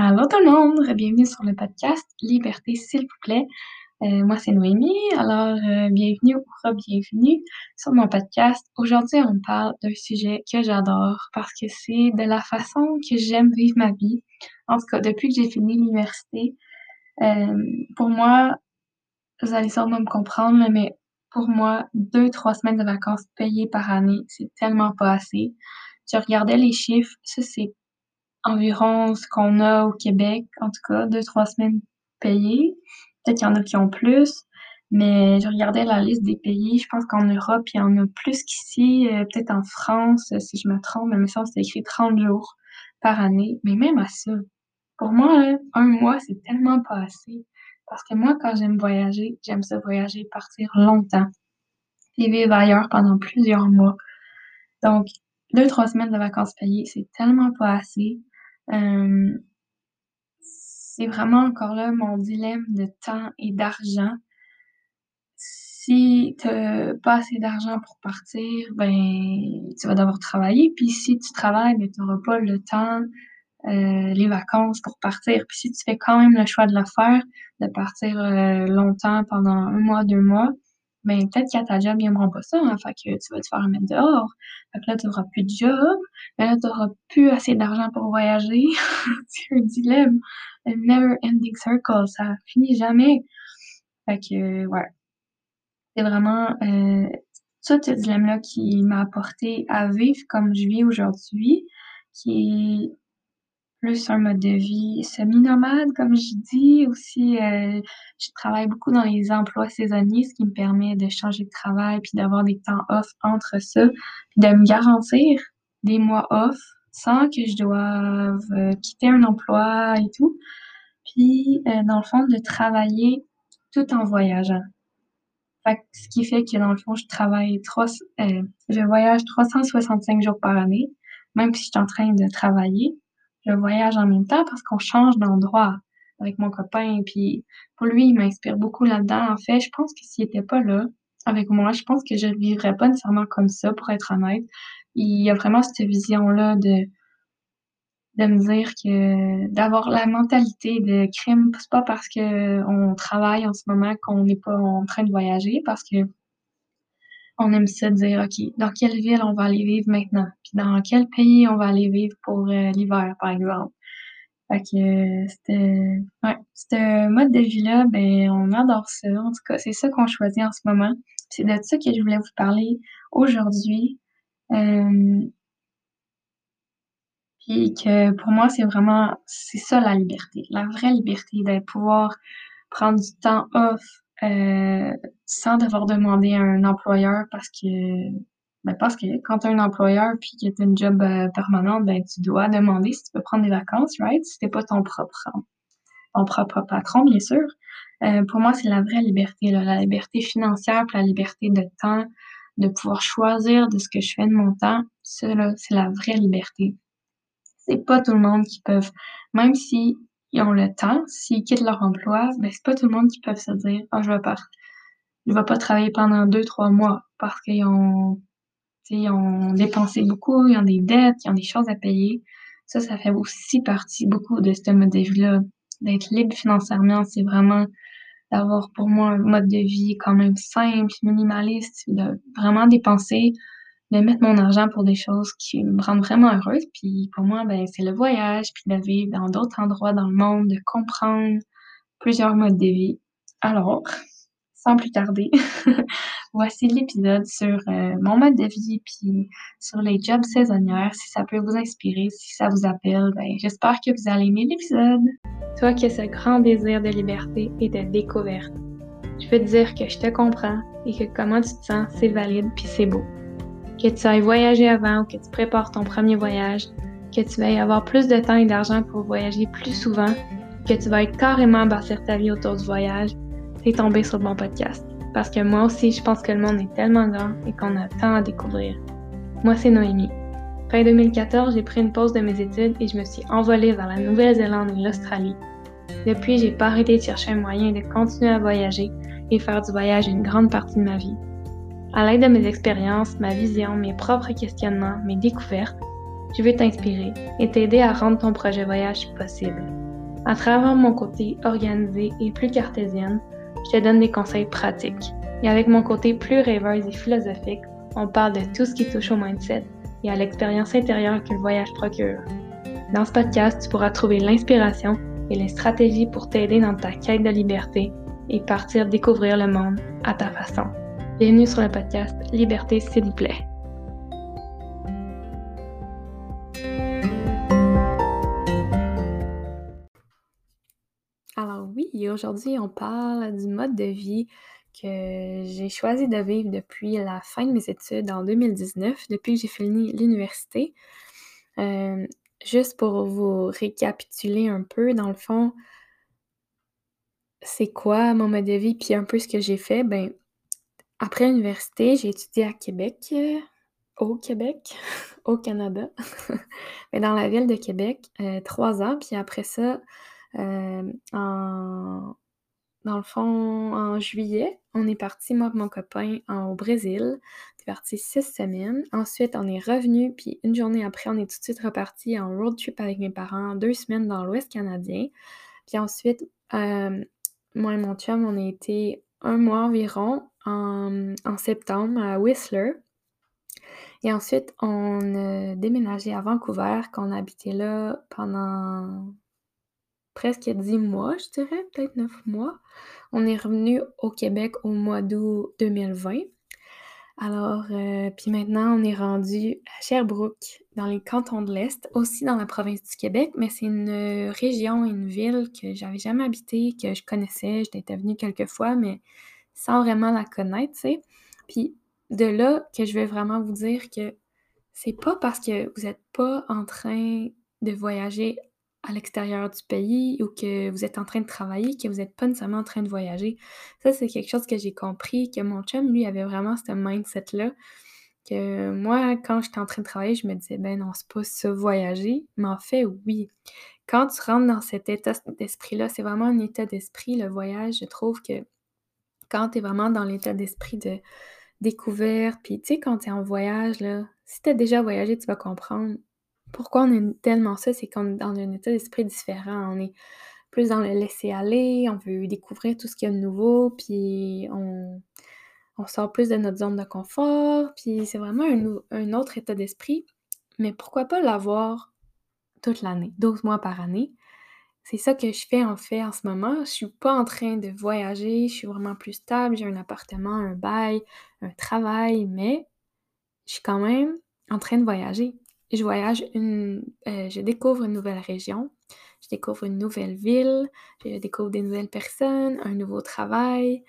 Allô tout le monde, bienvenue sur le podcast Liberté s'il vous plaît. Euh, moi c'est Noémie, alors euh, bienvenue ou bienvenue sur mon podcast. Aujourd'hui on parle d'un sujet que j'adore parce que c'est de la façon que j'aime vivre ma vie. En tout cas depuis que j'ai fini l'université, euh, pour moi, vous allez sûrement me comprendre, mais pour moi, deux, trois semaines de vacances payées par année, c'est tellement pas assez. Je regardais les chiffres, ça c'est environ ce qu'on a au Québec, en tout cas, deux, trois semaines payées. Peut-être qu'il y en a qui ont plus, mais je regardais la liste des pays. Je pense qu'en Europe, il y en a plus qu'ici. Euh, peut-être en France, si je me trompe, mais ça, c'est écrit 30 jours par année. Mais même à ça, pour moi, un mois, c'est tellement pas assez. Parce que moi, quand j'aime voyager, j'aime ça voyager, partir longtemps et vivre ailleurs pendant plusieurs mois. Donc, deux, trois semaines de vacances payées, c'est tellement pas assez. Euh, c'est vraiment encore là mon dilemme de temps et d'argent. Si tu pas assez d'argent pour partir, ben tu vas devoir travailler. Puis si tu travailles, ben, tu n'auras pas le temps, euh, les vacances pour partir. Puis si tu fais quand même le choix de le faire, de partir euh, longtemps pendant un mois, deux mois, mais ben, peut-être qu'à ta job, ils n'aimeront pas ça, hein, fait que tu vas te faire mettre dehors. Fait que là, tu n'auras plus de job, mais là, tu n'auras plus assez d'argent pour voyager. c'est un dilemme, un never ending circle, ça finit jamais. Fait que, ouais. C'est vraiment euh, tout ce dilemme-là qui m'a apporté à vivre comme je vis aujourd'hui, qui plus un mode de vie semi-nomade, comme je dis. Aussi, euh, je travaille beaucoup dans les emplois saisonniers, ce qui me permet de changer de travail puis d'avoir des temps off entre ça, puis de me garantir des mois off sans que je doive euh, quitter un emploi et tout. Puis, euh, dans le fond, de travailler tout en voyageant. Fait ce qui fait que, dans le fond, je travaille trois, je voyage 365 jours par année, même si je suis en train de travailler je voyage en même temps parce qu'on change d'endroit avec mon copain. Puis pour lui, il m'inspire beaucoup là-dedans. En fait, je pense que s'il était pas là avec moi, je pense que je ne vivrais pas nécessairement comme ça, pour être honnête. Il y a vraiment cette vision-là de de me dire que d'avoir la mentalité de crime, c'est pas parce que on travaille en ce moment qu'on n'est pas en train de voyager, parce que on aime ça dire, OK, dans quelle ville on va aller vivre maintenant? Puis dans quel pays on va aller vivre pour euh, l'hiver, par exemple? Fait que c'était ouais, ce mode de vie-là, ben on adore ça. En tout cas, c'est ça qu'on choisit en ce moment. C'est de ça que je voulais vous parler aujourd'hui. Euh, puis que pour moi, c'est vraiment c'est ça la liberté. La vraie liberté de pouvoir prendre du temps off, euh, sans devoir demander à un employeur parce que ben parce que quand tu as un employeur puis que tu as une job euh, permanente, ben tu dois demander si tu peux prendre des vacances, right? Si t'es pas ton propre ton propre patron, bien sûr. Euh, pour moi, c'est la vraie liberté, là, la liberté financière, puis la liberté de temps, de pouvoir choisir de ce que je fais de mon temps. Ça, c'est la vraie liberté. C'est pas tout le monde qui peuvent, même si ils ont le temps, s'ils quittent leur emploi, ben c'est pas tout le monde qui peut se dire Ah, je vais pas je vais pas travailler pendant deux, trois mois parce qu'ils ont ont dépensé beaucoup, ils ont des dettes, ils ont des choses à payer. Ça, ça fait aussi partie beaucoup de ce mode de vie-là. D'être libre financièrement, c'est vraiment d'avoir pour moi un mode de vie quand même simple, minimaliste, de vraiment dépenser de mettre mon argent pour des choses qui me rendent vraiment heureuse. Puis pour moi, ben, c'est le voyage, puis de vivre dans d'autres endroits dans le monde, de comprendre plusieurs modes de vie. Alors, sans plus tarder, voici l'épisode sur euh, mon mode de vie, puis sur les jobs saisonnières. Si ça peut vous inspirer, si ça vous appelle, ben, j'espère que vous allez aimer l'épisode. Toi qui as ce grand désir de liberté et de découverte, je veux te dire que je te comprends et que comment tu te sens, c'est valide puis c'est beau que tu ailles voyager avant ou que tu prépares ton premier voyage, que tu vas avoir plus de temps et d'argent pour voyager plus souvent, que tu vas carrément bâtir ta vie autour du voyage, t'es tombé sur le bon podcast. Parce que moi aussi, je pense que le monde est tellement grand et qu'on a tant à découvrir. Moi, c'est Noémie. Fin 2014, j'ai pris une pause de mes études et je me suis envolée vers la Nouvelle-Zélande et l'Australie. Depuis, j'ai pas arrêté de chercher un moyen de continuer à voyager et faire du voyage une grande partie de ma vie. À l'aide de mes expériences, ma vision, mes propres questionnements, mes découvertes, je vais t'inspirer et t'aider à rendre ton projet voyage possible. À travers mon côté organisé et plus cartésienne, je te donne des conseils pratiques. Et avec mon côté plus rêveuse et philosophique, on parle de tout ce qui touche au mindset et à l'expérience intérieure que le voyage procure. Dans ce podcast, tu pourras trouver l'inspiration et les stratégies pour t'aider dans ta quête de liberté et partir découvrir le monde à ta façon. Bienvenue sur le podcast Liberté s'il vous plaît. Alors oui, aujourd'hui on parle du mode de vie que j'ai choisi de vivre depuis la fin de mes études en 2019, depuis que j'ai fini l'université. Euh, juste pour vous récapituler un peu, dans le fond, c'est quoi mon mode de vie, puis un peu ce que j'ai fait. Ben, après l'université, j'ai étudié à Québec, euh, au Québec, au Canada, mais dans la ville de Québec, euh, trois ans. Puis après ça, en dans le fond, en juillet, on est parti, moi et mon copain, au Brésil. On est parti six semaines. Ensuite, on est revenu, puis une journée après, on est tout de suite reparti en road trip avec mes parents, deux semaines dans l'Ouest canadien. Puis ensuite, euh, moi et mon chum, on a été un mois environ en, septembre à Whistler. Et ensuite, on a déménagé à Vancouver, qu'on a habité là pendant presque dix mois, je dirais, peut-être neuf mois. On est revenu au Québec au mois d'août 2020. Alors, euh, puis maintenant, on est rendu à Sherbrooke, dans les cantons de l'Est, aussi dans la province du Québec, mais c'est une région, une ville que j'avais jamais habité, que je connaissais, j'étais venue quelques fois, mais sans vraiment la connaître, tu sais. Puis de là que je vais vraiment vous dire que c'est pas parce que vous n'êtes pas en train de voyager à l'extérieur du pays ou que vous êtes en train de travailler, que vous n'êtes pas nécessairement en train de voyager. Ça, c'est quelque chose que j'ai compris, que mon chum, lui, avait vraiment ce mindset-là. Que moi, quand j'étais en train de travailler, je me disais, ben non, c'est pas ça voyager. Mais en fait, oui. Quand tu rentres dans cet état d'esprit-là, c'est vraiment un état d'esprit, le voyage. Je trouve que quand tu es vraiment dans l'état d'esprit de découverte, puis tu sais, quand tu es en voyage, là, si tu as déjà voyagé, tu vas comprendre pourquoi on aime tellement ça, c'est qu'on est dans un état d'esprit différent. On est plus dans le laisser aller, on veut découvrir tout ce qu'il y a de nouveau, puis on, sort plus de notre zone de confort, puis c'est vraiment un, autre état d'esprit. Mais pourquoi pas l'avoir toute l'année, 12 mois par année? C'est ça que je fais en fait en ce moment. Je suis pas en train de voyager, je suis vraiment plus stable, j'ai un appartement, un bail, un travail, mais je suis quand même en train de voyager je voyage, euh, je découvre une nouvelle région, je découvre une nouvelle ville, je découvre des nouvelles personnes, un nouveau travail,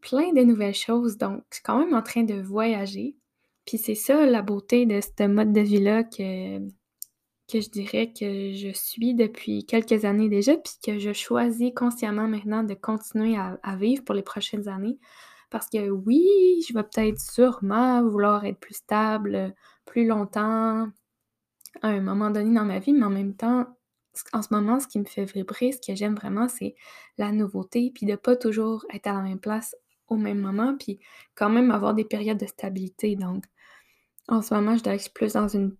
plein de nouvelles choses. Donc, je suis quand même en train de voyager. Puis c'est ça la beauté de ce mode de vie-là que, que je dirais que je suis depuis quelques années déjà, puis que je choisis consciemment maintenant de continuer à, vivre pour les prochaines années. Parce que oui, je vais peut-être sûrement vouloir être plus stable plus longtemps, à un moment donné dans ma vie, mais en même temps, en ce moment, ce qui me fait vibrer, ce que j'aime vraiment, c'est la nouveauté, puis de pas toujours être à la même place au même moment, puis quand même avoir des périodes de stabilité. Donc, en ce moment, je suis plus dans une,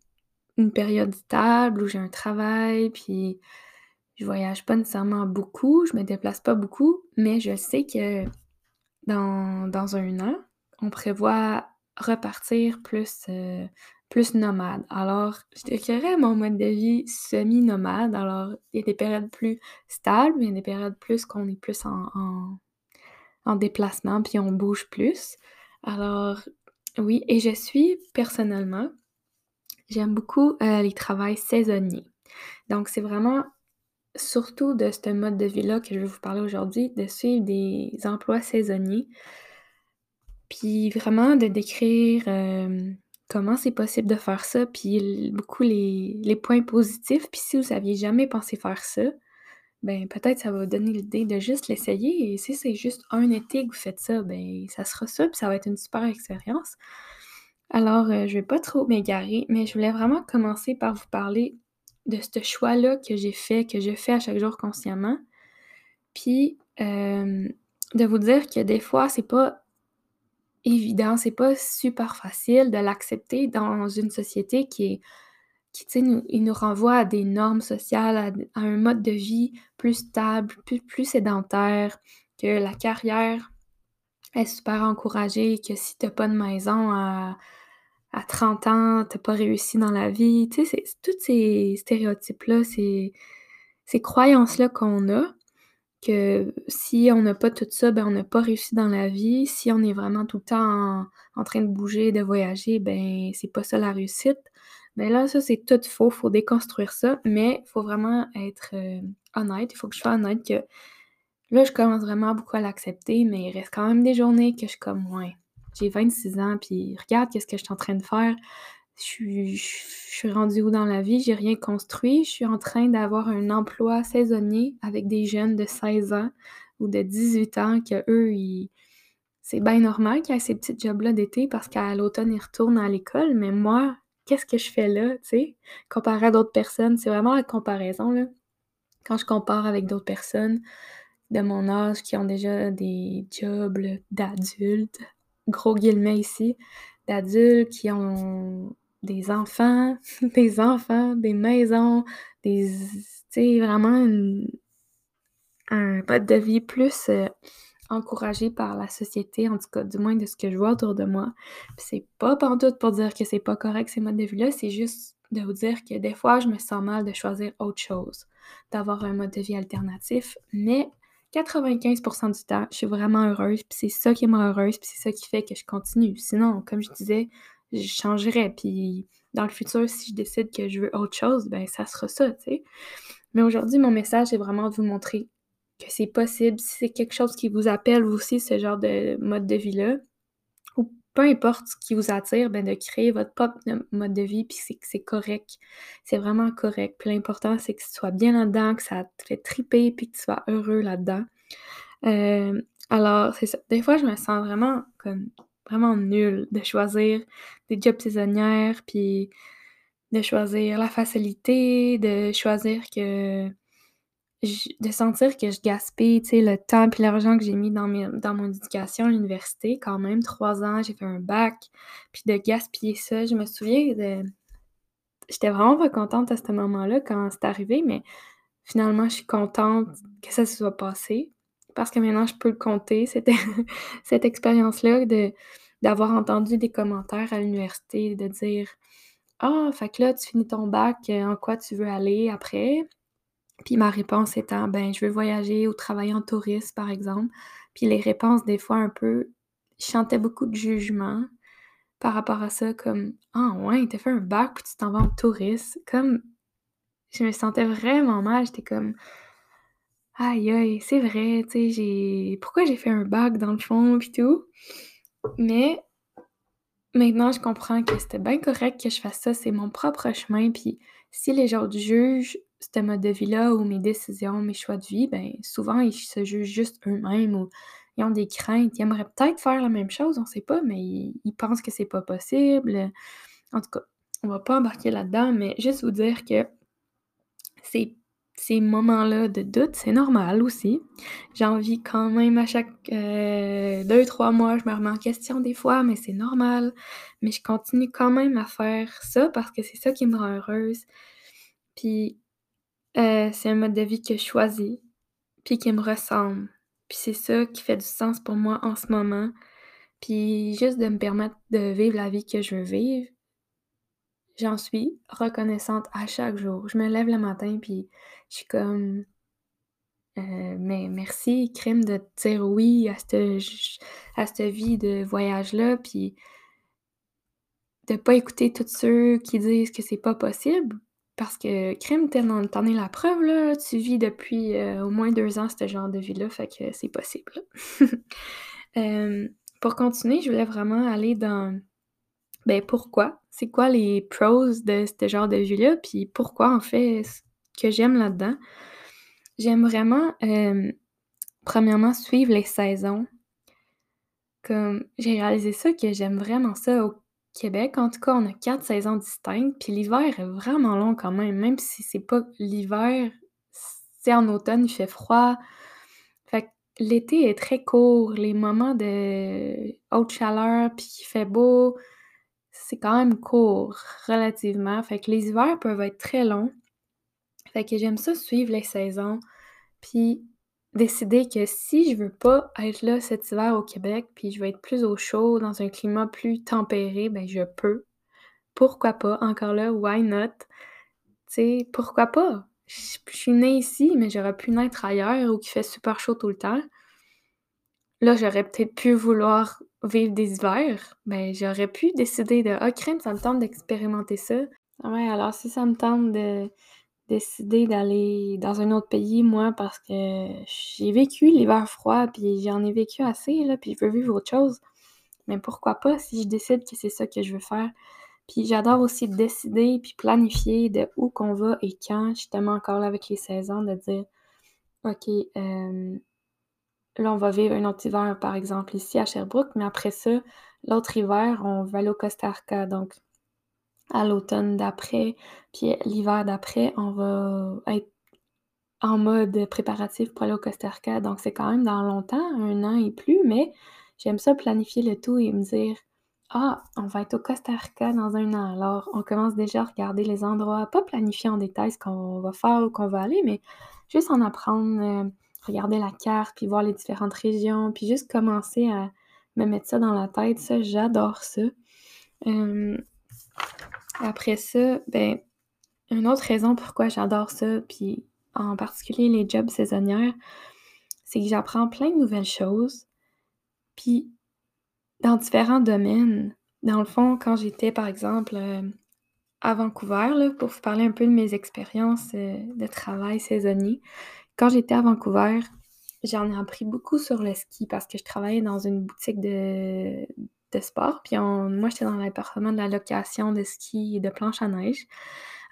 période stable où j'ai un travail, puis je voyage pas nécessairement beaucoup, je me déplace pas beaucoup, mais je sais que dans, un an, on prévoit repartir plus euh, plus nomade. Alors, je décrirais mon mode de vie semi-nomade. Alors, il y a des périodes plus stables, il y a des périodes plus qu'on est plus en, déplacement, puis on bouge plus. Alors, oui, et je suis personnellement, j'aime beaucoup euh, les travails saisonniers. Donc, c'est vraiment surtout de ce mode de vie-là que je vais vous parler aujourd'hui, de suivre des emplois saisonniers, puis vraiment de décrire... Euh, comment c'est possible de faire ça, puis beaucoup les, points positifs. Puis si vous n'aviez jamais pensé faire ça, ben peut-être ça va vous donner l'idée de juste l'essayer. Et si c'est juste un été que vous faites ça, ben ça sera ça, puis ça va être une super expérience. Alors, euh, je vais pas trop m'égarer, mais je voulais vraiment commencer par vous parler de ce choix-là que j'ai fait, que je fais à chaque jour consciemment. Puis euh, de vous dire que des fois, c'est pas évident, c'est pas super facile de l'accepter dans une société qui est, qui, nous, renvoie à des normes sociales, à, un mode de vie plus stable, plus, sédentaire, que la carrière est super encouragée, que si t'as pas de maison à 30 ans, t'as pas réussi dans la vie. Tu sais, c'est tous ces stéréotypes-là, ces, ces croyances-là qu'on a, que si on n'a pas tout ça, ben on n'a pas réussi dans la vie. Si on est vraiment tout le temps en, train de bouger, de voyager, ben c'est pas ça la réussite. Ben là, ça, c'est tout faux. Faut déconstruire ça, mais faut vraiment être euh, honnête. Il faut que je sois honnête que là, je commence vraiment beaucoup à l'accepter, mais il reste quand même des journées que je suis comme, ouais, j'ai 26 ans, puis regarde qu'est-ce que je suis en train de faire. Je suis, rendue où dans la vie? J'ai rien construit. Je suis en train d'avoir un emploi saisonnier avec des jeunes de 16 ans ou de 18 ans que eux, ils... c'est bien normal qu'il y ait ces petits jobs-là d'été parce qu'à l'automne, ils retournent à l'école. Mais moi, qu'est-ce que je fais là, tu sais? Comparé à d'autres personnes, c'est vraiment la comparaison, là. Quand je compare avec d'autres personnes de mon âge qui ont déjà des jobs d'adultes, gros guillemets ici, d'adultes qui ont des enfants, des enfants, des maisons, des, tu sais, vraiment un mode de vie plus euh, encouragé par la société, en tout cas, du moins de ce que je vois autour de moi. C'est pas pantoute pour dire que c'est pas correct ces modes de vie-là, c'est juste de vous dire que des fois, je me sens mal de choisir autre chose, d'avoir un mode de vie alternatif, mais 95% du temps, je suis vraiment heureuse, puis c'est ça qui me rend heureuse, puis c'est ça qui fait que je continue. Sinon, comme je disais, je changerais, puis dans le futur, si je décide que je veux autre chose, ben ça sera ça, tu sais. Mais aujourd'hui, mon message, c'est vraiment de vous montrer que c'est possible. Si c'est quelque chose qui vous appelle aussi, ce genre de mode de vie-là, peu importe ce qui vous attire, ben de créer votre propre mode de vie, puis c'est c'est correct. C'est vraiment correct. Puis l'important, c'est que tu sois bien là-dedans, que ça te fait triper, puis que tu sois heureux là-dedans. Euh, alors, c'est ça. Des fois, je me sens vraiment comme vraiment nulle de choisir des jobs saisonnières, puis de choisir la facilité, de choisir que de sentir que je gaspille, le temps puis l'argent que j'ai mis dans, dans mon éducation à l'université, quand même, trois ans, j'ai fait un bac, puis de gaspiller ça, je me souviens de... J'étais vraiment pas contente à ce moment-là quand c'est arrivé, mais finalement, je suis contente que ça se soit passé, parce que maintenant, je peux le compter, c'était cette expérience-là de d'avoir entendu des commentaires à l'université, de dire « Ah, fait que là, tu finis ton bac, en quoi tu veux aller après? » Puis ma réponse étant, ben, je veux voyager ou travailler en touriste, par exemple. Puis les réponses, des fois, un peu, je beaucoup de jugement par rapport à ça, comme, ah ouais, t'as fait un bac, puis tu t'en vas en touriste. Comme, je me sentais vraiment mal, j'étais comme, aïe aïe, c'est vrai, tu sais, j'ai, pourquoi j'ai fait un bac dans le fond, puis tout. Mais maintenant, je comprends que c'était bien correct que je fasse ça, c'est mon propre chemin, puis si les gens jugent ce mode de vie-là ou mes décisions, mes choix de vie, ben souvent, ils se jugent juste eux-mêmes ou ils ont des craintes. Ils aimeraient peut-être faire la même chose, on sait pas, mais ils, pensent que c'est pas possible. En tout cas, on va pas embarquer là-dedans, mais juste vous dire que ces, ces moments-là de doute, c'est normal aussi. J'ai envie quand même à chaque euh, deux, trois mois, je me remets en question des fois, mais c'est normal. Mais je continue quand même à faire ça parce que c'est ça qui me rend heureuse. Puis euh, c'est un mode de vie que je choisis, puis qui me ressemble. Puis c'est ça qui fait du sens pour moi en ce moment. Puis juste de me permettre de vivre la vie que je veux vivre, j'en suis reconnaissante à chaque jour. Je me lève le matin, puis je suis comme... Euh, mais merci, crime, de dire oui à cette, à cette vie de voyage-là, puis de pas écouter tous ceux qui disent que c'est pas possible, parce que crime, t'en es la preuve, là. Tu vis depuis euh, au moins deux ans ce genre de vie-là, fait que c'est possible. pour continuer, je voulais vraiment aller dans ben pourquoi? C'est quoi les pros de ce genre de vie-là? Puis pourquoi en fait ce que j'aime là-dedans? J'aime vraiment premièrement suivre les saisons. Comme j'ai réalisé ça que j'aime vraiment ça au Québec, en tout cas, on a quatre saisons distinctes, puis l'hiver est vraiment long quand même, même si c'est pas l'hiver, c'est en automne, il fait froid. Fait que l'été est très court, les moments de haute chaleur, puis il fait beau, c'est quand même court relativement. Fait que les hivers peuvent être très longs. Fait que j'aime ça suivre les saisons. Puis décider que si je veux pas être là cet hiver au Québec, puis je veux être plus au chaud, dans un climat plus tempéré, ben je peux. Pourquoi pas? Encore là, why not? Tu sais, pourquoi pas? Je, suis née ici, mais j'aurais pu naître ailleurs où il fait super chaud tout le temps. Là, j'aurais peut-être pu vouloir vivre des hivers, mais j'aurais pu décider de Ah, crème, ça me tente d'expérimenter ça. Ouais, alors si ça me tente de décider d'aller dans un autre pays, moi, parce que j'ai vécu l'hiver froid, puis j'en ai vécu assez, là, puis je veux vivre autre chose. Mais pourquoi pas si je décide que c'est ça que je veux faire? Puis j'adore aussi décider puis planifier de où qu'on va et quand, justement encore là avec les saisons, de dire OK, euh, là on va vivre un autre hiver, par exemple, ici à Sherbrooke, mais après ça, l'autre hiver, on va aller au Costa Rica. Donc à l'automne d'après, puis l'hiver d'après, on va être en mode préparatif pour aller au Costa Rica. Donc, c'est quand même dans longtemps, un an et plus, mais j'aime ça planifier le tout et me dire Ah, on va être au Costa Rica dans un an. Alors, on commence déjà à regarder les endroits, pas planifier en détail ce qu'on va faire ou qu'on va aller, mais juste en apprendre, euh, regarder la carte, puis voir les différentes régions, puis juste commencer à me mettre ça dans la tête. Ça, j'adore ça. Euh, après ça, ben, une autre raison pourquoi j'adore ça, puis en particulier les jobs saisonnières, c'est que j'apprends plein de nouvelles choses. Puis, dans différents domaines. Dans le fond, quand j'étais, par exemple, euh, à Vancouver, là, pour vous parler un peu de mes expériences euh, de travail saisonnier, quand j'étais à Vancouver, j'en ai appris beaucoup sur le ski parce que je travaillais dans une boutique de, de sport. Puis moi, j'étais dans l'appartement de la location de ski et de planche à neige.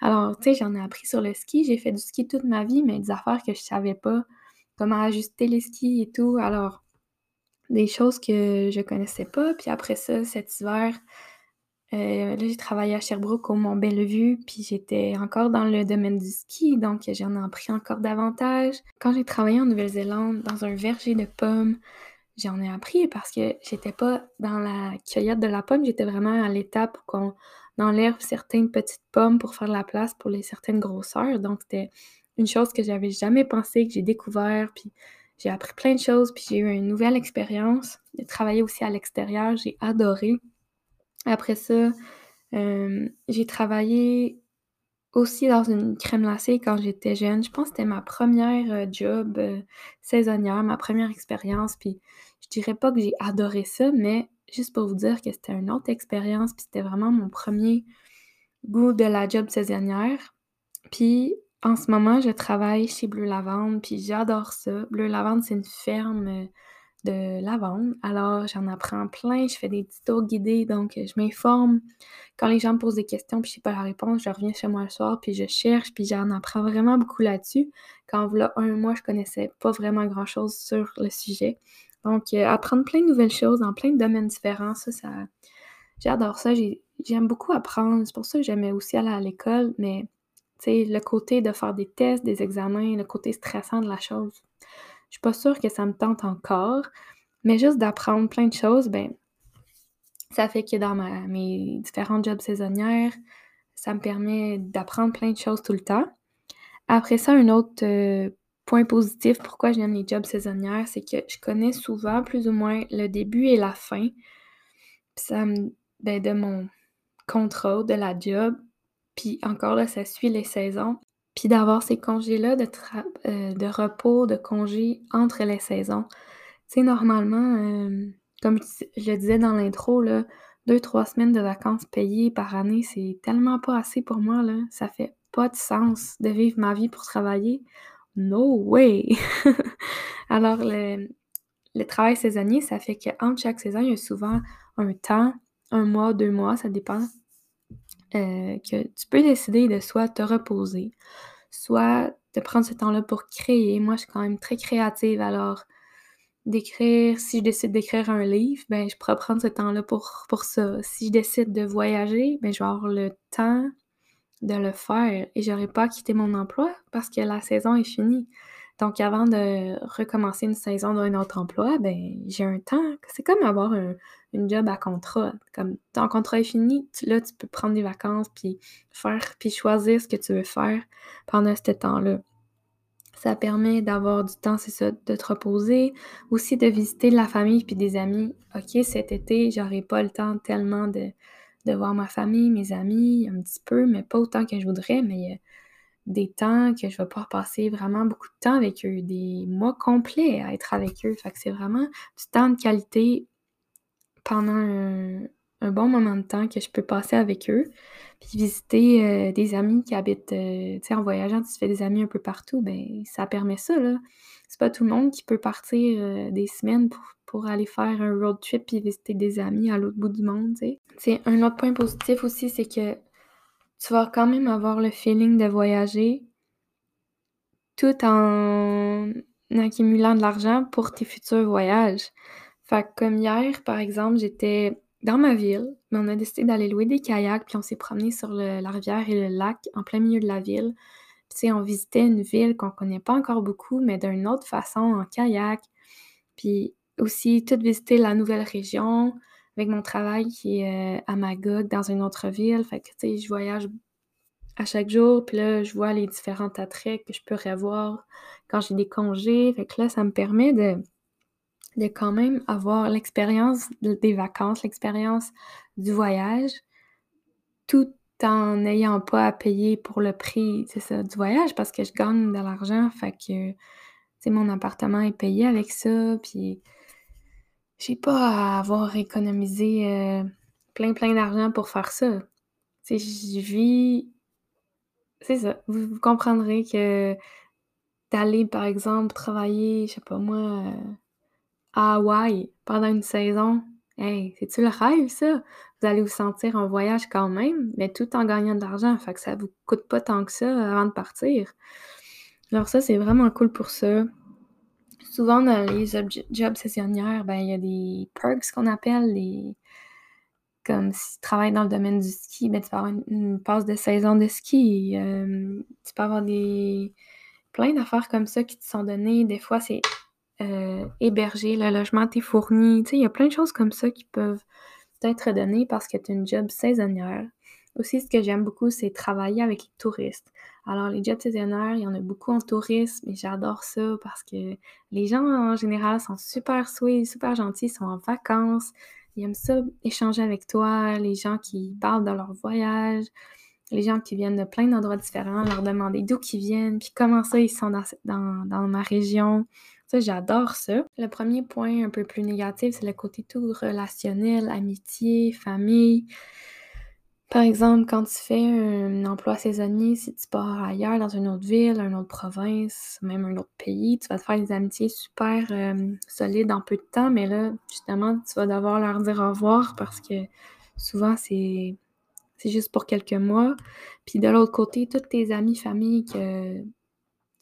Alors, tu sais, j'en ai appris sur le ski. J'ai fait du ski toute ma vie, mais des affaires que je savais pas, comment ajuster les skis et tout. Alors, des choses que je connaissais pas. Puis après ça, cet hiver, euh, là, j'ai travaillé à Sherbrooke au Mont-Bellevue, puis j'étais encore dans le domaine du ski, donc j'en ai appris encore davantage. Quand j'ai travaillé en Nouvelle-Zélande, dans un verger de pommes, j'en ai appris parce que j'étais pas dans la cueillette de la pomme, j'étais vraiment à l'étape qu'on enlève certaines petites pommes pour faire de la place pour les certaines grosseurs. Donc c'était une chose que j'avais jamais pensé, que j'ai découvert, puis j'ai appris plein de choses, puis j'ai eu une nouvelle expérience. J'ai travaillé aussi à l'extérieur, j'ai adoré. Après ça, euh, j'ai travaillé aussi dans une crème glacée quand j'étais jeune. Je pense que c'était ma première euh, job euh, saisonnière, ma première expérience. Puis je dirais pas que j'ai adoré ça, mais juste pour vous dire que c'était une autre expérience, puis c'était vraiment mon premier goût de la job saisonnière. Puis en ce moment, je travaille chez Bleu Lavande, puis j'adore ça. Bleu Lavande, c'est une ferme euh, de lavande. Alors, j'en apprends plein, je fais des tours guidés, donc je m'informe. Quand les gens me posent des questions, puis je sais pas la réponse, je reviens chez moi le soir, puis je cherche, puis j'en apprends vraiment beaucoup là-dessus. Quand voilà un mois, je connaissais pas vraiment grand-chose sur le sujet. Donc, euh, apprendre plein de nouvelles choses dans plein de domaines différents, ça, ça j'adore ça. J'aime beaucoup apprendre. C'est pour ça que j'aimais aussi aller à l'école, mais le côté de faire des tests, des examens, le côté stressant de la chose. Je suis pas sûre que ça me tente encore, mais juste d'apprendre plein de choses, ben, ça fait que dans mes différents jobs saisonnières, ça me permet d'apprendre plein de choses tout le temps. Après ça, un autre euh, point positif, pourquoi j'aime les jobs saisonnières, c'est que je connais souvent plus ou moins le début et la fin ça ben, de mon contrat, de la job. Puis encore là, ça suit les saisons. Puis d'avoir ces congés-là de, euh, de repos, de congés entre les saisons. Tu sais, normalement, euh, comme je le disais dans l'intro, deux, trois semaines de vacances payées par année, c'est tellement pas assez pour moi, là. Ça fait pas de sens de vivre ma vie pour travailler. No way! Alors, le, travail saisonnier, ça fait qu'entre chaque saison, il y a souvent un temps, un mois, deux mois, ça dépend, euh, que tu peux décider de soit te reposer, soit de prendre ce temps-là pour créer. Moi, je suis quand même très créative, alors d'écrire, si je décide d'écrire un livre, ben je pourrais prendre ce temps-là pour, pour ça. Si je décide de voyager, ben je vais avoir le temps de le faire et j'aurais pas quitté mon emploi parce que la saison est finie. Donc, avant de recommencer une saison dans un autre emploi, ben, j'ai un temps. C'est comme avoir un, job à contrat. Comme ton contrat est fini, là, tu peux prendre des vacances, puis faire, puis choisir ce que tu veux faire pendant ce temps-là. Ça permet d'avoir du temps, c'est ça, de te reposer, aussi de visiter la famille puis des amis. OK, cet été, j'aurai pas le temps tellement de, de voir ma famille, mes amis, un petit peu, mais pas autant que je voudrais, mais il y a des temps que je vais pouvoir passer vraiment beaucoup de temps avec eux, des mois complets à être avec eux. Fait que c'est vraiment du temps de qualité pendant un, bon moment de temps que je peux passer avec eux. Puis visiter euh, des amis qui habitent, euh, tu sais, en voyageant, tu fais des amis un peu partout, ben ça permet ça, là. C'est pas tout le monde qui peut partir euh, des semaines pour, pour, aller faire un road trip puis visiter des amis à l'autre bout du monde, tu sais. un autre point positif aussi, c'est que tu vas quand même avoir le feeling de voyager tout en accumulant de l'argent pour tes futurs voyages. Fait que comme hier, par exemple, j'étais dans ma ville, mais on a décidé d'aller louer des kayaks, puis on s'est promené sur la rivière et le lac en plein milieu de la ville. Puis on visitait une ville qu'on connaît pas encore beaucoup, mais d'une autre façon, en kayak. Puis aussi, tout visiter la nouvelle région avec mon travail qui est euh, à Magog, dans une autre ville. Fait que, tu sais, je voyage à chaque jour, puis là, je vois les différents attraits que je peux revoir quand j'ai des congés. Fait que là, ça me permet de de quand même avoir l'expérience des vacances, l'expérience du voyage, tout en n'ayant pas à payer pour le prix, ça, du voyage, parce que je gagne de l'argent, fait que, mon appartement est payé avec ça, puis j'ai pas à avoir économisé euh, plein, plein d'argent pour faire ça. Je vis... C'est ça, vous, comprendrez que d'aller, par exemple, travailler, je sais pas moi... Euh, à Hawaï pendant une saison. Hey, c'est-tu le rêve, ça? Vous allez vous sentir en voyage quand même, mais tout en gagnant de l'argent. Fait que ça vous coûte pas tant que ça avant de partir. Alors ça, c'est vraiment cool pour ça. Souvent, dans les jobs saisonnières, ben, il y a des perks qu'on appelle, les... comme si tu travailles dans le domaine du ski, ben, tu peux avoir une, passe de saison de ski. Euh, tu peux avoir des plein d'affaires comme ça qui te sont données. Des fois, c'est euh, héberger, le logement t'est fourni. Tu sais, il y a plein de choses comme ça qui peuvent être données parce que tu as une job saisonnière. Aussi, ce que j'aime beaucoup, c'est travailler avec les touristes. Alors, les jobs saisonnières, il y en a beaucoup en tourisme et j'adore ça parce que les gens, en général, sont super sweet, super gentils, sont en vacances. Ils aiment ça, échanger avec toi, les gens qui parlent de leur voyage, les gens qui viennent de plein d'endroits différents, leur demander d'où ils viennent, puis comment ça ils sont dans, ma région. Ça, j'adore ça. Le premier point un peu plus négatif, c'est le côté tout relationnel, amitié, famille. Par exemple, quand tu fais un emploi saisonnier, si tu pars ailleurs, dans une autre ville, une autre province, même un autre pays, tu vas te faire des amitiés super euh, solides en peu de temps, mais là, justement, tu vas devoir leur dire au revoir parce que souvent, c'est c'est juste pour quelques mois. Puis de l'autre côté, toutes tes amis, familles que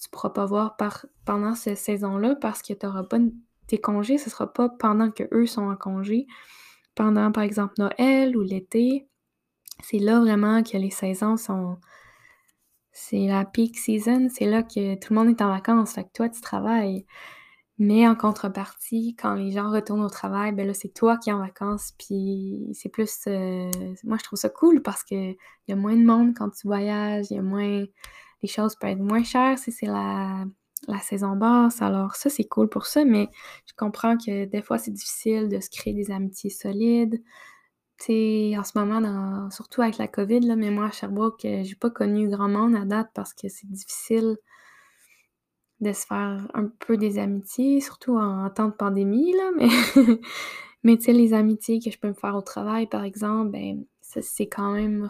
tu pourras pas voir par, pendant cette saison-là parce que tu n'auras pas tes congés, ce sera pas pendant que eux sont en congé. Pendant, par exemple, Noël ou l'été, c'est là vraiment que les saisons sont. C'est la peak season, c'est là que tout le monde est en vacances, fait que toi, tu travailles. Mais en contrepartie, quand les gens retournent au travail, ben là, c'est toi qui es en vacances, puis c'est plus... Euh, moi, je trouve ça cool parce qu'il y a moins de monde quand tu voyages, il y a moins les choses peuvent être moins chères si c'est la, saison basse. Alors ça, c'est cool pour ça, mais je comprends que des fois, c'est difficile de se créer des amitiés solides. Tu sais, en ce moment, surtout avec la COVID, là, mais moi, à Sherbrooke, euh, j'ai pas connu grand monde à date parce que c'est difficile de se faire un peu des amitiés, surtout en, temps de pandémie, là, mais... mais tu sais, les amitiés que je peux me faire au travail, par exemple, ben, c'est quand même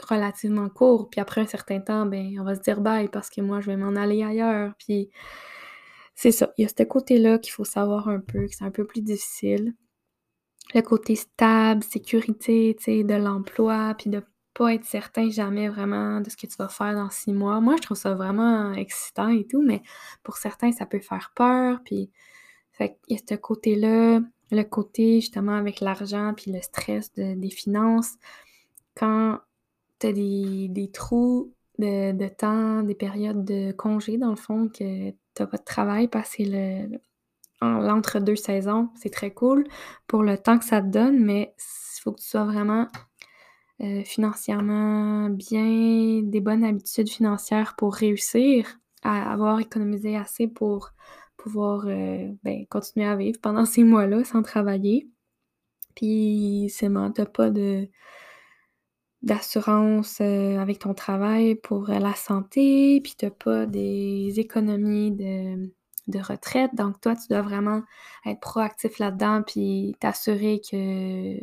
relativement court. Puis après un certain temps, ben, on va se dire bye parce que moi, je vais m'en aller ailleurs. Puis c'est ça. Il y a ce côté-là qu'il faut savoir un peu, que c'est un peu plus difficile. Le côté stable, sécurité, tu sais, de l'emploi, puis de pas être certain jamais vraiment de ce que tu vas faire dans six mois. Moi, je trouve ça vraiment excitant et tout, mais pour certains, ça peut faire peur. Puis, il y a ce côté-là, le côté justement avec l'argent, puis le stress des finances. Quand des, trous de, temps, des périodes de congé, dans le fond, que t'as pas de travail parce que le, l'entre-deux saisons, c'est très cool pour le temps que ça te donne, mais il faut que tu sois vraiment euh, financièrement bien, des bonnes habitudes financières pour réussir à avoir économisé assez pour pouvoir euh, ben, continuer à vivre pendant ces mois-là sans travailler. Puis, c'est t'as pas de d'assurance euh, avec ton travail pour la santé, puis t'as pas des économies de, de, retraite. Donc, toi, tu dois vraiment être proactif là-dedans, puis t'assurer que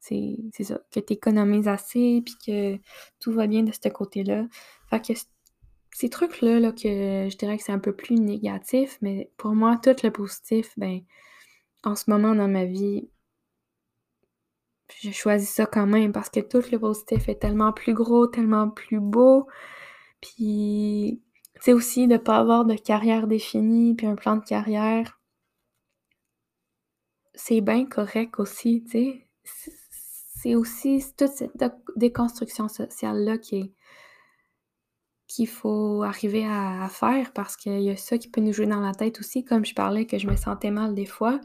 c'est ça, que tu économises assez, puis que tout va bien de ce côté-là. Fait que ces trucs-là, là, que je dirais que c'est un peu plus négatif, mais pour moi, tout le positif, ben, en ce moment dans ma vie, j'ai choisi ça quand même parce que tout le positif est tellement plus gros, tellement plus beau. Puis, c'est aussi de ne pas avoir de carrière définie, puis un plan de carrière. C'est bien correct aussi, tu sais. C'est aussi toute cette déconstruction sociale-là qu'il faut arriver à, faire parce qu'il y a ça qui peut nous jouer dans la tête aussi. Comme je parlais que je me sentais mal des fois,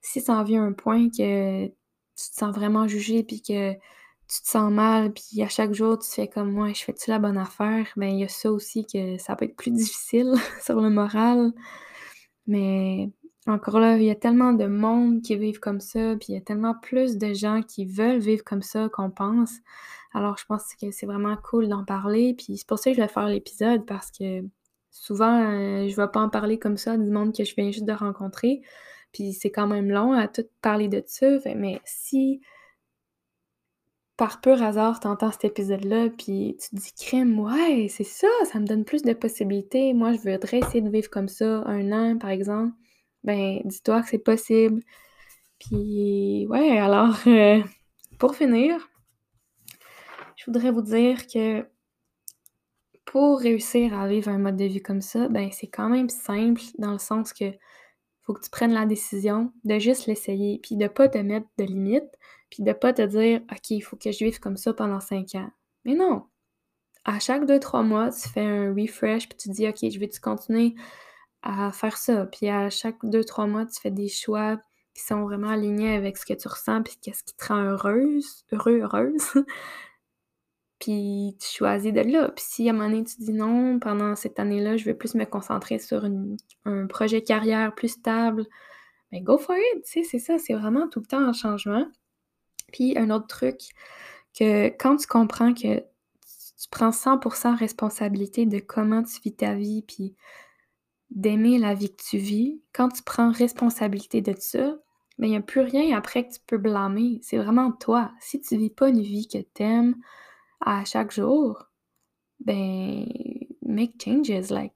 si ça en vient un point que tu te sens vraiment jugé puis que tu te sens mal puis à chaque jour tu fais comme moi, je fais-tu la bonne affaire, ben il y a ça aussi que ça peut être plus difficile sur le moral. Mais encore là, il y a tellement de monde qui vivent comme ça, puis il y a tellement plus de gens qui veulent vivre comme ça qu'on pense. Alors je pense que c'est vraiment cool d'en parler, puis c'est pour ça que je vais faire l'épisode parce que souvent euh, je vais pas en parler comme ça du monde que je viens juste de rencontrer. Puis c'est quand même long à tout parler de ça. mais si par pur hasard t'entends cet épisode-là, puis tu te dis crème, ouais, c'est ça, ça me donne plus de possibilités. Moi, je voudrais essayer de vivre comme ça un an, par exemple. Ben, dis-toi que c'est possible. Puis, ouais, alors, euh, pour finir, je voudrais vous dire que pour réussir à vivre un mode de vie comme ça, ben, c'est quand même simple dans le sens que faut que tu prennes la décision de juste l'essayer, puis de pas te mettre de limites, puis de pas te dire OK, il faut que je vive comme ça pendant cinq ans. Mais non. À chaque deux, trois mois, tu fais un refresh, puis tu dis OK, je vais-tu continuer à faire ça? Puis à chaque deux, trois mois, tu fais des choix qui sont vraiment alignés avec ce que tu ressens, puis qu'est-ce qui te rend heureuse, heureux, heureuse. Puis tu choisis de là. Puis si à un moment donné, tu dis non, pendant cette année-là, je vais plus me concentrer sur un projet carrière plus stable, ben go for it, tu sais, c'est ça, c'est vraiment tout le temps un changement. Puis un autre truc, que quand tu comprends que tu prends 100% responsabilité de comment tu vis ta vie, puis d'aimer la vie que tu vis, quand tu prends responsabilité de ça, ben il n'y a plus rien après que tu peux blâmer. C'est vraiment toi. Si tu vis pas une vie que tu aimes, à chaque jour, ben, make changes. Like,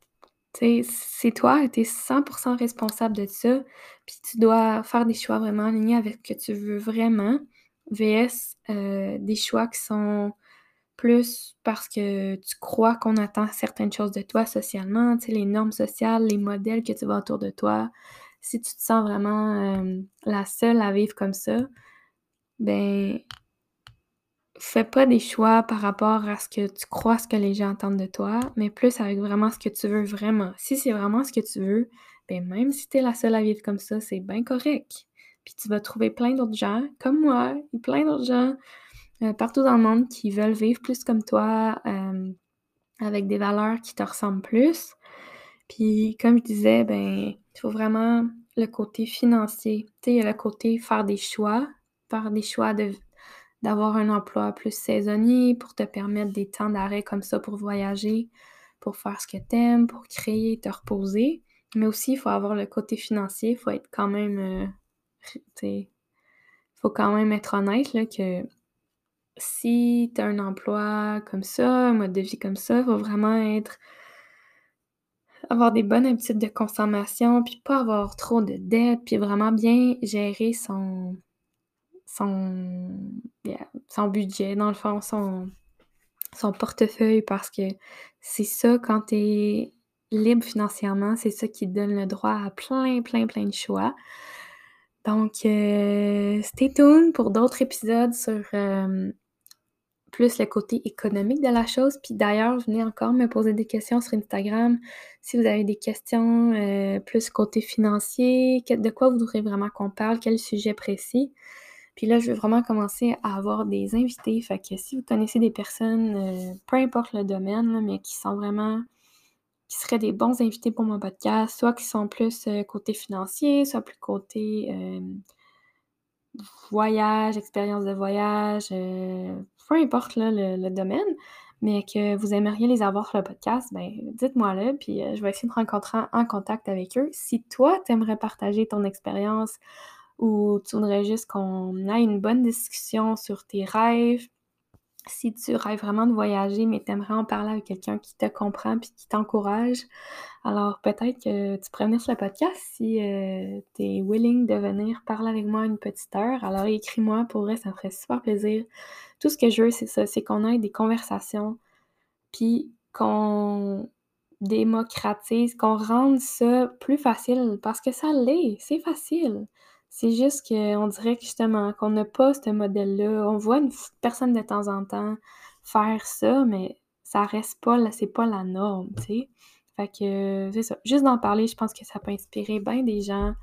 c'est toi, tu es 100% responsable de ça, puis tu dois faire des choix vraiment alignés avec ce que tu veux vraiment, VS euh, des choix qui sont plus parce que tu crois qu'on attend certaines choses de toi socialement, les normes sociales, les modèles que tu vois autour de toi. Si tu te sens vraiment euh, la seule à vivre comme ça, ben fais pas des choix par rapport à ce que tu crois ce que les gens attendent de toi, mais plus avec vraiment ce que tu veux vraiment. Si c'est vraiment ce que tu veux, ben même si tu es la seule à vivre comme ça, c'est bien correct. Puis tu vas trouver plein d'autres gens comme moi, et plein d'autres gens euh, partout dans le monde qui veulent vivre plus comme toi, euh, avec des valeurs qui te ressemblent plus. Puis comme je disais, ben il faut vraiment le côté financier. Tu sais, il y a le côté faire des choix, faire des choix de d'avoir un emploi plus saisonnier pour te permettre des temps d'arrêt comme ça pour voyager, pour faire ce que tu aimes, pour créer, te reposer. Mais aussi, il faut avoir le côté financier, il faut être quand même. Euh, faut quand même être honnête là, que si tu as un emploi comme ça, un mode de vie comme ça, il faut vraiment être avoir des bonnes habitudes de consommation, puis pas avoir trop de dettes, puis vraiment bien gérer son, son, budget, dans le fond, son, son portefeuille, parce que c'est ça, quand tu es libre financièrement, c'est ça qui te donne le droit à plein, plein, plein de choix. Donc, euh, stay tuned pour d'autres épisodes sur euh, plus le côté économique de la chose. Puis d'ailleurs, venez encore me poser des questions sur Instagram si vous avez des questions euh, plus côté financier, de quoi vous voudrez vraiment qu'on parle, quel sujet précis. Puis là, je veux vraiment commencer à avoir des invités. Fait que si vous connaissez des personnes, euh, peu importe le domaine, mais qui sont vraiment qui seraient des bons invités pour mon podcast, soit qui sont plus euh, côté financier, soit plus côté voyage, expérience de voyage, peu importe le, domaine, mais que vous aimeriez les avoir sur le podcast, ben dites-moi-le, puis euh, je vais essayer de rentrer en contact avec eux. Si toi, tu aimerais partager ton expérience ou tu voudrais juste qu'on ait une bonne discussion sur tes rêves, si tu rêves vraiment de voyager, mais tu aimerais en parler avec quelqu'un qui te comprend puis qui t'encourage, alors peut-être que tu pourrais venir sur le podcast si euh, tu es willing de venir parler avec moi une petite heure. Alors écris-moi, pour vrai, ça me ferait super plaisir. Tout ce que je veux, c'est ça, c'est qu'on ait des conversations, puis qu'on démocratise, qu'on rende ça plus facile, parce que ça l'est, c'est facile. C'est juste qu'on dirait que justement, qu'on n'a pas ce modèle-là. On voit une personne de temps en temps faire ça, mais ça reste pas, c'est pas la norme, tu sais. Fait que, c'est ça. Juste d'en parler, je pense que ça peut inspirer bien des gens,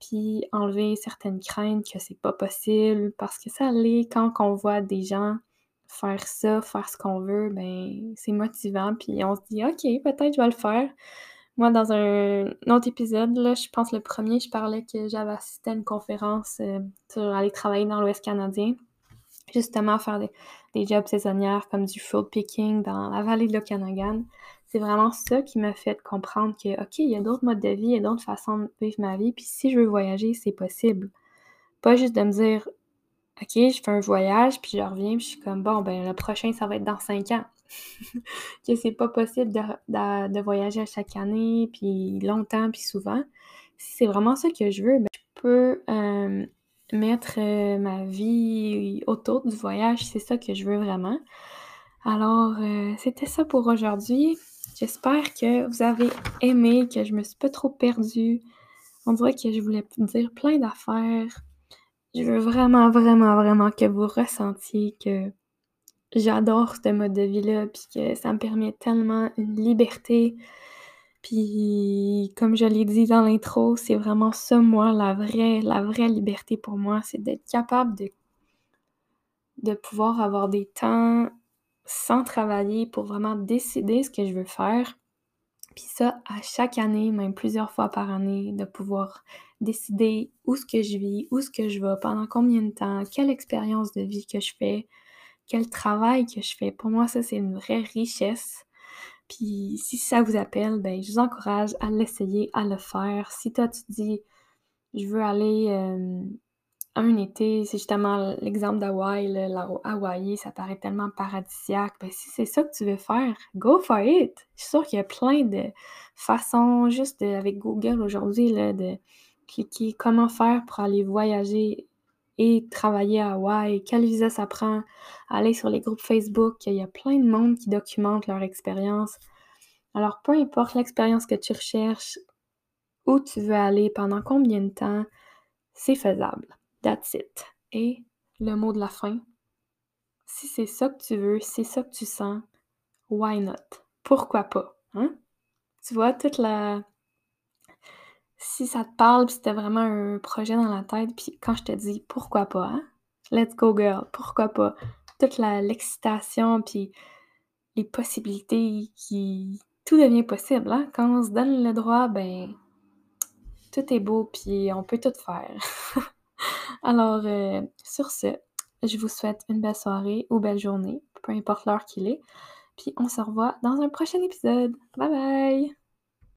puis enlever certaines craintes que c'est pas possible, parce que ça l'est quand on voit des gens faire ça, faire ce qu'on veut, ben c'est motivant, puis on se dit, OK, peut-être je vais le faire. Moi, dans un, autre épisode, là, je pense le premier, je parlais que j'avais assisté à une conférence euh, sur aller travailler dans l'Ouest canadien, justement faire des, jobs saisonnières comme du fruit picking dans la vallée de l'Okanagan. C'est vraiment ça qui m'a fait comprendre que, OK, il y a d'autres modes de vie, il y a d'autres façons de vivre ma vie, puis si je veux voyager, c'est possible. Pas juste de me dire, OK, je fais un voyage, puis je reviens, puis je suis comme, bon, ben le prochain, ça va être dans cinq ans. que c'est pas possible de, voyager à chaque année, puis longtemps, puis souvent. Si c'est vraiment ça que je veux, ben, je peux euh, mettre euh, ma vie autour du voyage, c'est ça que je veux vraiment. Alors, euh, c'était ça pour aujourd'hui. J'espère que vous avez aimé, que je me suis pas trop perdue. On dirait que je voulais dire plein d'affaires. Je veux vraiment, vraiment, vraiment que vous ressentiez que j'adore ce mode de vie-là, puis que ça me permet tellement une liberté. Puis, comme je l'ai dit dans l'intro, c'est vraiment ça, moi, la vraie, la vraie liberté pour moi, c'est d'être capable de, de pouvoir avoir des temps sans travailler pour vraiment décider ce que je veux faire. Puis ça, à chaque année, même plusieurs fois par année, de pouvoir décider où ce que je vis, où ce que je vais, pendant combien de temps, quelle expérience de vie que je fais, quel travail que je fais. Pour moi, ça, c'est une vraie richesse. Puis si ça vous appelle, ben je vous encourage à l'essayer, à le faire. Si toi, tu dis, je veux aller euh, un été, c'est justement l'exemple d'Hawaï, Hawaï, ça paraît tellement paradisiaque. Ben, si c'est ça que tu veux faire, go for it! Je suis sûre qu'il y a plein de façons, juste avec Google aujourd'hui, de cliquer comment faire pour aller voyager et travailler à Hawaï, quel visa ça prend, aller sur les groupes Facebook, il y a plein de monde qui documente leur expérience. Alors, peu importe l'expérience que tu recherches, où tu veux aller, pendant combien de temps, c'est faisable. That's it. Et le mot de la fin, si c'est ça que tu veux, c'est ça que tu sens, why not? Pourquoi pas? Hein? Tu vois, toute la, si ça te parle, puis c'était vraiment un projet dans la tête, puis quand je te dis pourquoi pas, hein? Let's go girl, pourquoi pas? Toute l'excitation, puis les possibilités qui... Tout devient possible, hein? Quand on se donne le droit, ben... Tout est beau, puis on peut tout faire. Alors, euh, sur ce, je vous souhaite une belle soirée ou belle journée, peu importe l'heure qu'il est. Puis on se revoit dans un prochain épisode. Bye bye!